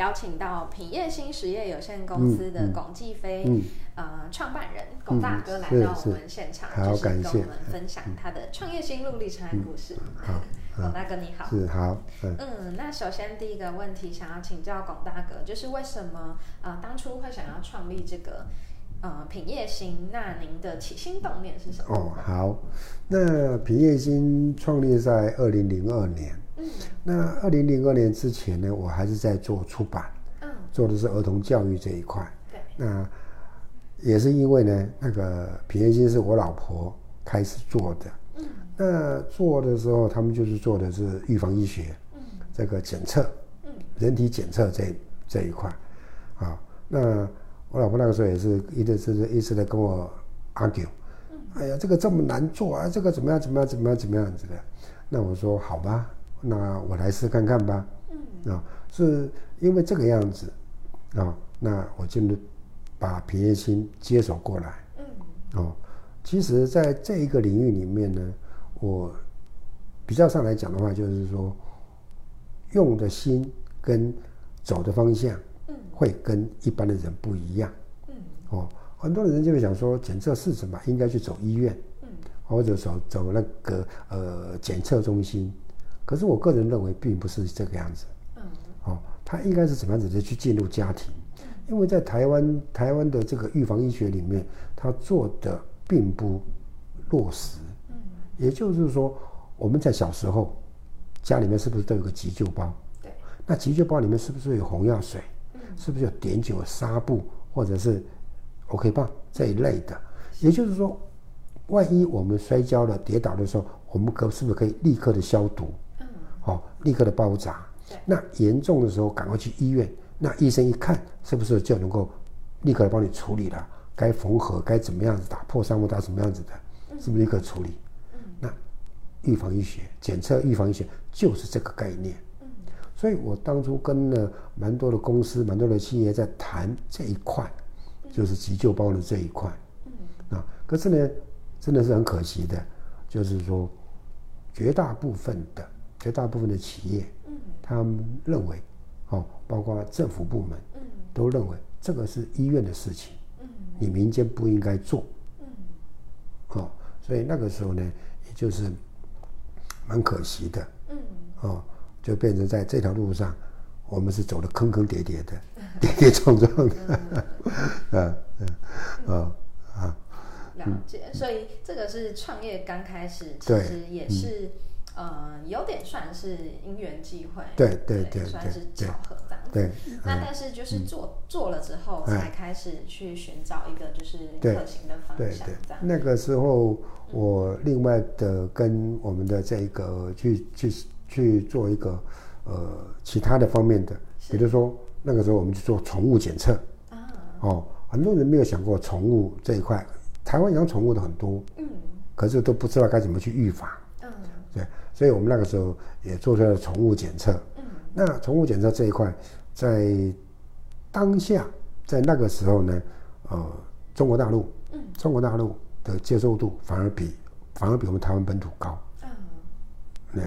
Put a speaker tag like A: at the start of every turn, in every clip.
A: 邀请到品业新实业有限公司的龚继飞。呃，创办人龚大哥来到我们现场，
B: 嗯、
A: 就是跟我们分享他的创业心路历程和故事。
B: 好，
A: 龚大哥你好。
B: 是好。
A: 嗯，嗯，那首先第一个问题想要请教龚大哥，就是为什么呃当初会想要创立这个呃品业新？那您的起心动念是什么？
B: 哦，好，那品业新创立在二零零二年。嗯。那二零零二年之前呢，我还是在做出版，嗯，做的是儿童教育这一块。对。那也是因为呢，那个平安心是我老婆开始做的。嗯。那做的时候，他们就是做的是预防医学。嗯。这个检测。嗯。人体检测这这一块，啊，那我老婆那个时候也是一直是一直在跟我 argue。嗯。哎呀，这个这么难做啊，这个怎么样怎么样怎么样怎么样子的？那我说好吧，那我来试看看吧。嗯。啊，是因为这个样子，啊，那我进入。把平业心接手过来，嗯，哦，其实，在这一个领域里面呢，我比较上来讲的话，就是说，用的心跟走的方向，嗯，会跟一般的人不一样，嗯，哦，很多人就会想说，检测是什么？应该去走医院，嗯，或者走走那个呃检测中心。可是我个人认为，并不是这个样子，嗯，哦，他应该是怎么样子的去进入家庭？因为在台湾，台湾的这个预防医学里面，他做的并不落实。嗯，也就是说，我们在小时候，家里面是不是都有个急救包？对。那急救包里面是不是有红药水？嗯。是不是有碘酒、纱布或者是 OK 棒这一类的？也就是说，万一我们摔跤了、跌倒的时候，我们可是不是可以立刻的消毒？嗯。好，立刻的包扎。那严重的时候，赶快去医院。那医生一看，是不是就能够立刻来帮你处理了？该缝合，该怎么样子打破伤风，打什么样子的，是不是立刻处理？那预防医学、检测预防医学就是这个概念。所以我当初跟了蛮多的公司、蛮多的企业在谈这一块，就是急救包的这一块。啊，可是呢，真的是很可惜的，就是说，绝大部分的、绝大部分的企业，他们认为。哦，包括政府部门，嗯，都认为这个是医院的事情，嗯，你民间不应该做，嗯，哦，所以那个时候呢，也就是蛮可惜的，嗯，哦，就变成在这条路上，我们是走的坑坑叠叠的，跌跌撞撞的，嗯。嗯，
A: 哦啊，了解，所以这个是创业刚开始，其实也是。呃，有点算是因缘际会，
B: 对对对，
A: 算是巧合这样子。
B: 对，
A: 那但是就是做做了之后，才开始去寻找一个就是可行的方向。这样。
B: 那个时候，我另外的跟我们的这一个去去去做一个呃其他的方面的，比如说那个时候我们去做宠物检测啊。哦，很多人没有想过宠物这一块，台湾养宠物的很多，嗯，可是都不知道该怎么去预防。嗯对，所以我们那个时候也做出来了宠物检测。嗯，那宠物检测这一块，在当下，在那个时候呢，呃，中国大陆，嗯，中国大陆的接受度反而比反而比我们台湾本土高。嗯，对，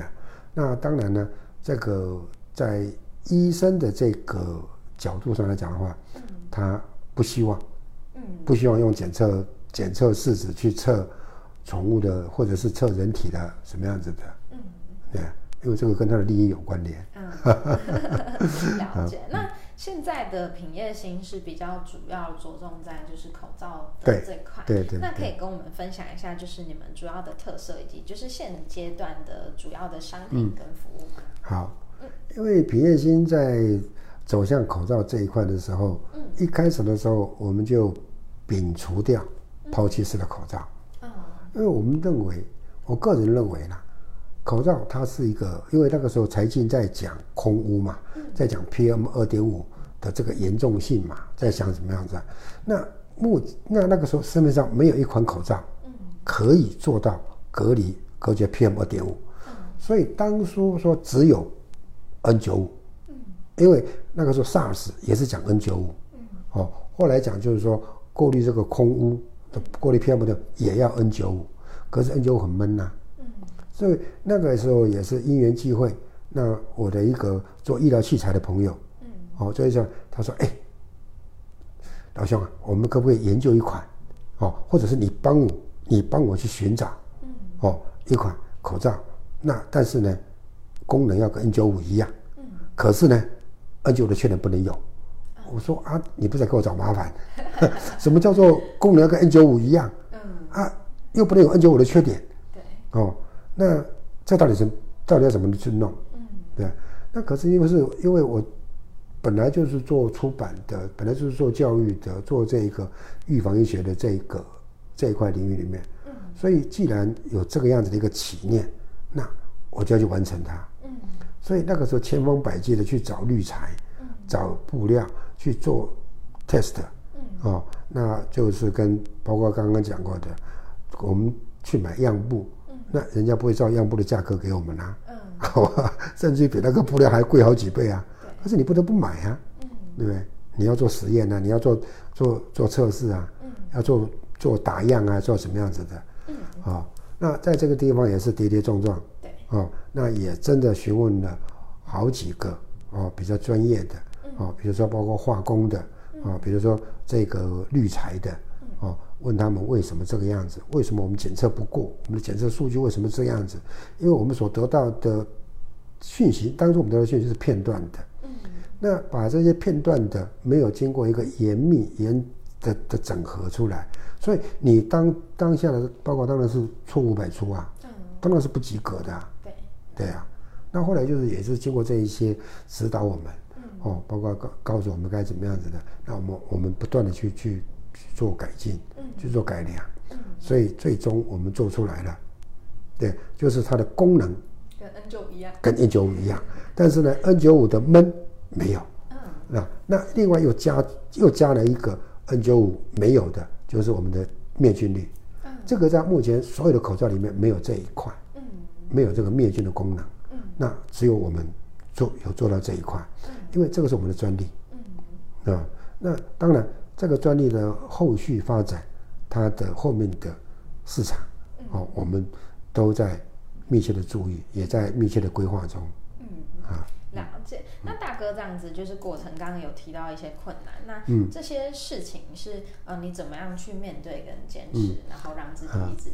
B: 那当然呢，这个在医生的这个角度上来讲的话，嗯，他不希望，嗯，不希望用检测检测试纸去测。宠物的，或者是测人体的什么样子的？嗯，对，因为这个跟他的利益有关联。嗯，
A: 了解。那现在的品业新是比较主要着重在就是口罩的这
B: 块，对对，
A: 那可以跟我们分享一下，就是你们主要的特色以及就是现阶段的主要的商品跟服务。
B: 嗯、好，因为品业新在走向口罩这一块的时候，嗯，一开始的时候我们就摒除掉抛弃式的口罩。嗯因为我们认为，我个人认为啦，口罩它是一个，因为那个时候财经在讲空污嘛，在讲 PM 二点五的这个严重性嘛，在想什么样子？那目那那个时候市面上没有一款口罩，可以做到隔离隔绝 PM 二点五，所以当初说只有 N 九五，嗯，因为那个时候 SARS 也是讲 N 九五，嗯，哦，后来讲就是说过滤这个空污的过滤 PM 的也要 N 九五，可是 N 九五很闷呐、所以那个时候也是因缘际会，那我的一个做医疗器材的朋友，嗯，哦，所以说他说，哎，老兄啊，我们可不可以研究一款，哦，或者是你帮我，你帮我去寻找，嗯，哦，一款口罩。那但是呢，功能要跟 N 九五一样，嗯，可是呢，N95 的缺点不能有。嗯、我说啊，你不是在给我找麻烦？什么叫做功能要跟 N 九五一样？嗯，啊，又不能有 N 九五的缺点。对，哦，那这到底是到底要怎么去弄？嗯，对，那可是因为是因为我本来就是做出版的，本来就是做教育的，做这一个预防医学的这一个这一块领域里面，嗯，所以既然有这个样子的一个企念。那我就要去完成它，嗯，所以那个时候千方百计的去找滤材，嗯，找布料去做 test，嗯，哦，那就是跟包括刚刚讲过的，我们去买样布，嗯，那人家不会照样布的价格给我们啊，嗯，好吧，甚至于比那个布料还贵好几倍啊，对，可是你不得不买啊，嗯，对不对？你要做实验啊，你要做做做测试啊，嗯，要做做打样啊，做什么样子的，嗯，啊、哦。那在这个地方也是跌跌撞撞，对，哦，那也真的询问了好几个哦，比较专业的，哦，比如说包括化工的，哦，比如说这个滤材的，哦，问他们为什么这个样子？为什么我们检测不过？我们的检测数据为什么这样子？因为我们所得到的讯息，当初我们得到的讯息是片段的，嗯，那把这些片段的没有经过一个严密严的的整合出来。所以你当当下的报告当然是错误百出啊，嗯，当然是不及格的啊，对，对啊。那后来就是也是经过这一些指导我们，嗯，哦，包括告告诉我们该怎么样子的，那我们我们不断的去去去做改进，嗯，去做改良，嗯，所以最终我们做出来了，对，就是它的功能跟 N 九五一样，跟 N 九五一样，但是呢，N 九五的闷没有，嗯，那那另外又加又加了一个 N 九五没有的。就是我们的灭菌率，嗯，这个在目前所有的口罩里面没有这一块，嗯，没有这个灭菌的功能，嗯，那只有我们做有做到这一块，嗯，因为这个是我们的专利，嗯，啊，那当然这个专利的后续发展，它的后面的市场，哦，我们都在密切的注意，也在密切的规划中，嗯，啊。
A: 了解，那大哥这样子就是过程，刚刚有提到一些困难，那这些事情是呃你怎么样去面对跟坚持，嗯、然后让自己一直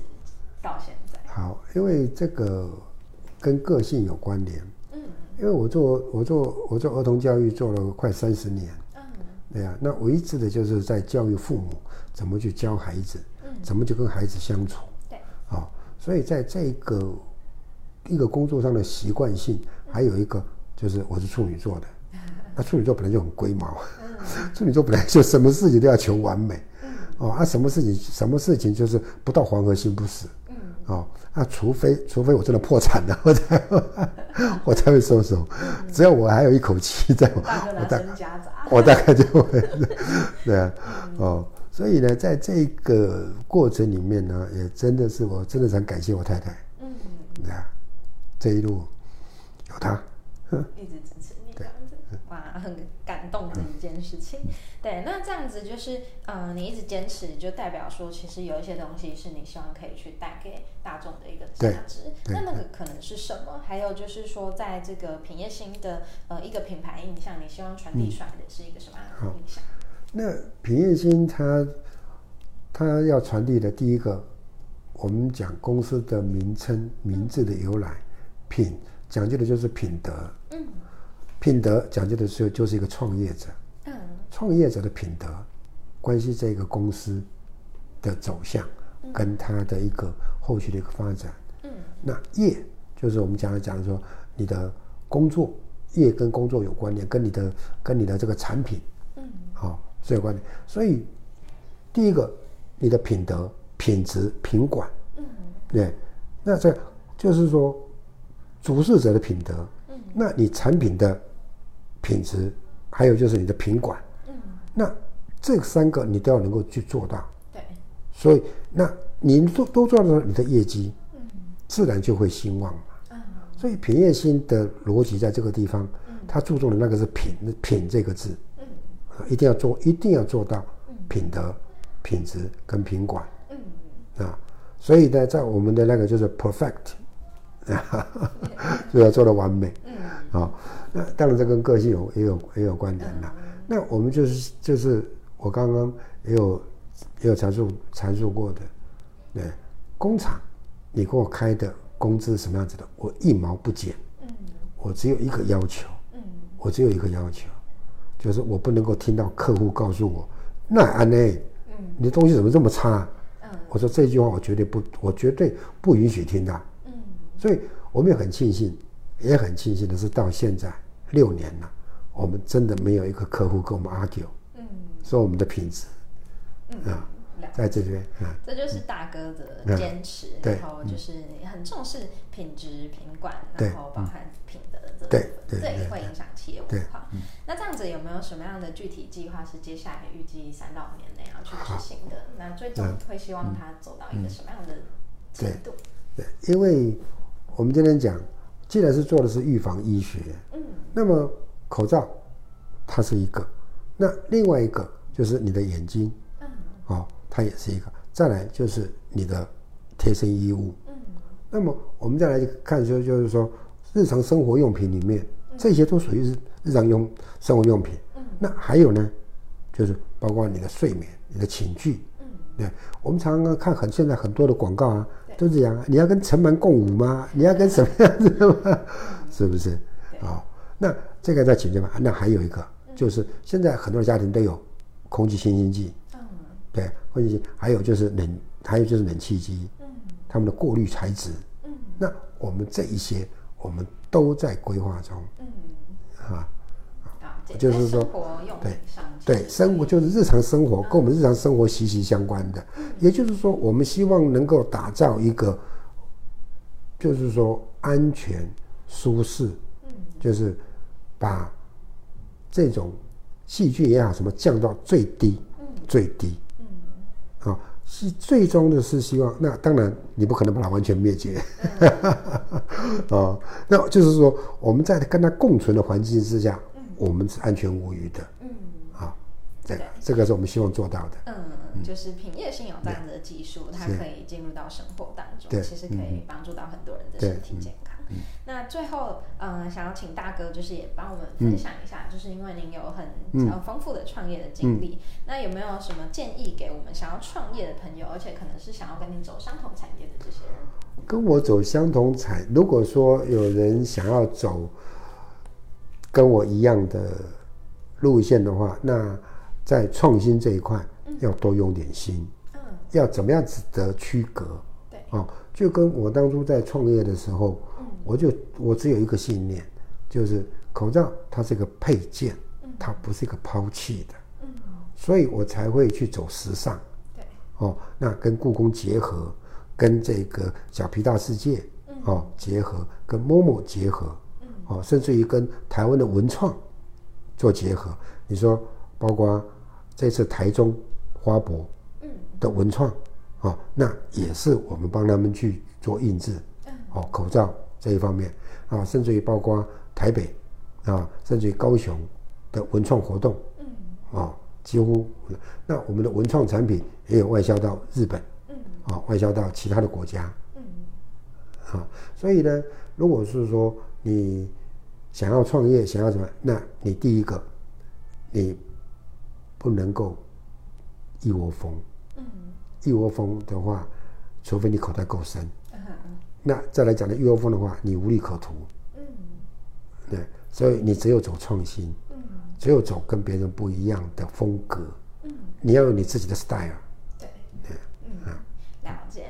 A: 到现在？
B: 好，因为这个跟个性有关联，嗯，因为我做我做我做儿童教育做了快三十年，嗯，对呀、啊，那我一直的就是在教育父母怎么去教孩子，嗯，怎么去跟孩子相处，对，啊、哦，所以在这个一个工作上的习惯性，还有一个。就是我是处女座的，那处女座本来就很龟毛，处女座本来就什么事情都要求完美，哦，啊，什么事情什么事情就是不到黄河心不死，哦，那，除非除非我真的破产了，我才我才会收手，只要我还有一口气在我，我大概我大概就会，对啊，哦，所以呢，在这个过程里面呢，也真的是我真的很感谢我太太，嗯，对啊，这一路有她。
A: 一直支持你这样子，哇，很感动的一件事情。对，那这样子就是，呃，你一直坚持，就代表说，其实有一些东西是你希望可以去带给大众的一个价值。那那个可能是什么？还有就是说，在这个品业新的呃一个品牌印象，你希望传递出来的是一个什么样的印象？嗯、
B: 那品业新它它要传递的第一个，我们讲公司的名称名字的由来，品。讲究的就是品德，嗯，品德讲究的是就是一个创业者，嗯，创业者的品德，关系这个公司的走向，跟他的一个后续的一个发展，嗯，那业就是我们讲的讲说你的工作，业跟工作有关联，跟你的跟你的这个产品，嗯，好是有关联，所以第一个你的品德、品质、品管，嗯，对，那这就是说。主事者的品德，嗯，那你产品的品质，还有就是你的品管，嗯，那这三个你都要能够去做到，对，所以那你都都做到了，你的业绩，嗯，自然就会兴旺嘛，嗯，所以品业兴的逻辑在这个地方，他注重的那个是品品这个字，一定要做，一定要做到品德、品质跟品管，啊，所以呢，在我们的那个就是 perfect，就要做到完美，嗯。啊，那当然这跟个性有也有也有关联了。那我们就是就是我刚刚也有也有阐述阐述过的，对，工厂，你给我开的工资什么样子的？我一毛不减，嗯。我只有一个要求，嗯。我只有一个要求，就是我不能够听到客户告诉我，那安内，嗯。你的东西怎么这么差？我说这句话我绝对不，我绝对不允许听到，所以我们也很庆幸，也很庆幸的是到现在六年了。我们真的没有一个客户跟我们 argue，嗯，说我们的品质，嗯，啊，在这边，嗯，
A: 这就是大哥的坚持，然后就是很重视品质、品管，然后包含品德这部分，这也会影响企业文化。那这样子有没有什么样的具体计划是接下来预计三到五年内要去执行的？那最终会希望他走到一个什么样的程度？
B: 对，因为我们今天讲，既然是做的是预防医学，嗯，那么。口罩，它是一个；那另外一个就是你的眼睛，哦，它也是一个。再来就是你的贴身衣物，嗯。那么我们再来看说，就是说日常生活用品里面，这些都属于是日常用生活用品。嗯。那还有呢，就是包括你的睡眠、你的寝具。嗯。对，我们常常看很现在很多的广告啊，都这样。你要跟城门共舞吗？你要跟什么样子的吗？是不是？啊。那这个在解决吧。那还有一个，就是现在很多家庭都有空气清新剂，嗯，对，空气清，还有就是冷，还有就是冷气机，嗯，他们的过滤材质，嗯，那我们这一些我们都在规划中，嗯，啊，就是说，对，对，生活就是日常生活跟我们日常生活息息相关的，也就是说，我们希望能够打造一个，就是说安全、舒适，就是。把这种细菌也好，什么降到最低，嗯、最低，嗯，啊，是最终的是希望，那当然你不可能把它完全灭绝，嗯、啊，那就是说我们在跟它共存的环境之下，嗯、我们是安全无虞的，嗯，啊，这个这个是我们希望做到的，
A: 嗯，就是品业性有这样的技术，它可以进入到生活当中，其实可以帮助到很多人的身体健康。嗯、那最后，嗯、呃，想要请大哥，就是也帮我们分享一下，嗯、就是因为您有很丰富的创业的经历，嗯、那有没有什么建议给我们想要创业的朋友，而且可能是想要跟您走相同产业的这些人？
B: 跟我走相同产，如果说有人想要走跟我一样的路线的话，那在创新这一块要多用点心，嗯，要怎么样子的区隔？对，哦，就跟我当初在创业的时候。我就我只有一个信念，就是口罩它是一个配件，它不是一个抛弃的，所以我才会去走时尚，对。哦，那跟故宫结合，跟这个小皮大世界哦结合，跟 MOMO 结合，哦，甚至于跟台湾的文创做结合。你说，包括这次台中花博的文创，啊，那也是我们帮他们去做印制，哦，口罩。这一方面啊，甚至于包括台北啊，甚至于高雄的文创活动，嗯，啊，几乎那我们的文创产品也有外销到日本，嗯，啊，外销到其他的国家，嗯，啊，所以呢，如果是说你想要创业，想要什么，那你第一个，你不能够一窝蜂，嗯，一窝蜂的话，除非你口袋够深。那再来讲的一窝蜂的话，你无利可图。嗯，对，所以你只有走创新，嗯，只有走跟别人不一样的风格，嗯，你要有你自己的 style。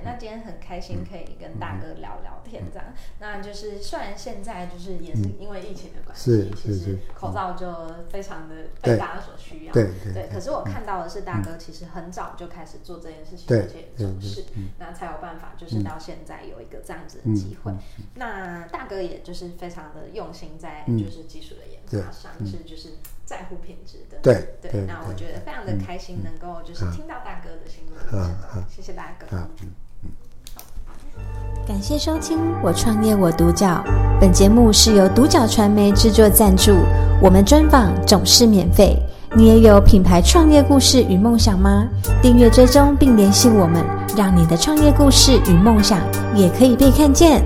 A: 那今天很开心可以跟大哥聊聊天，这样。那就是虽然现在就是也是因为疫情的关系，其实口罩就非常的被大家所需要。对对。可是我看到的是大哥其实很早就开始做这件事情，而且重视，那才有办法就是到现在有一个这样子的机会。那大哥也就是非常的用心在就是技术的研发上，是就是在乎品质的。对对。那我觉得非常的开心，能够就是听到大哥的心路历程。谢谢大哥。
C: 感谢收听《我创业我独角》，本节目是由独角传媒制作赞助，我们专访总是免费。你也有品牌创业故事与梦想吗？订阅追踪并联系我们，让你的创业故事与梦想也可以被看见。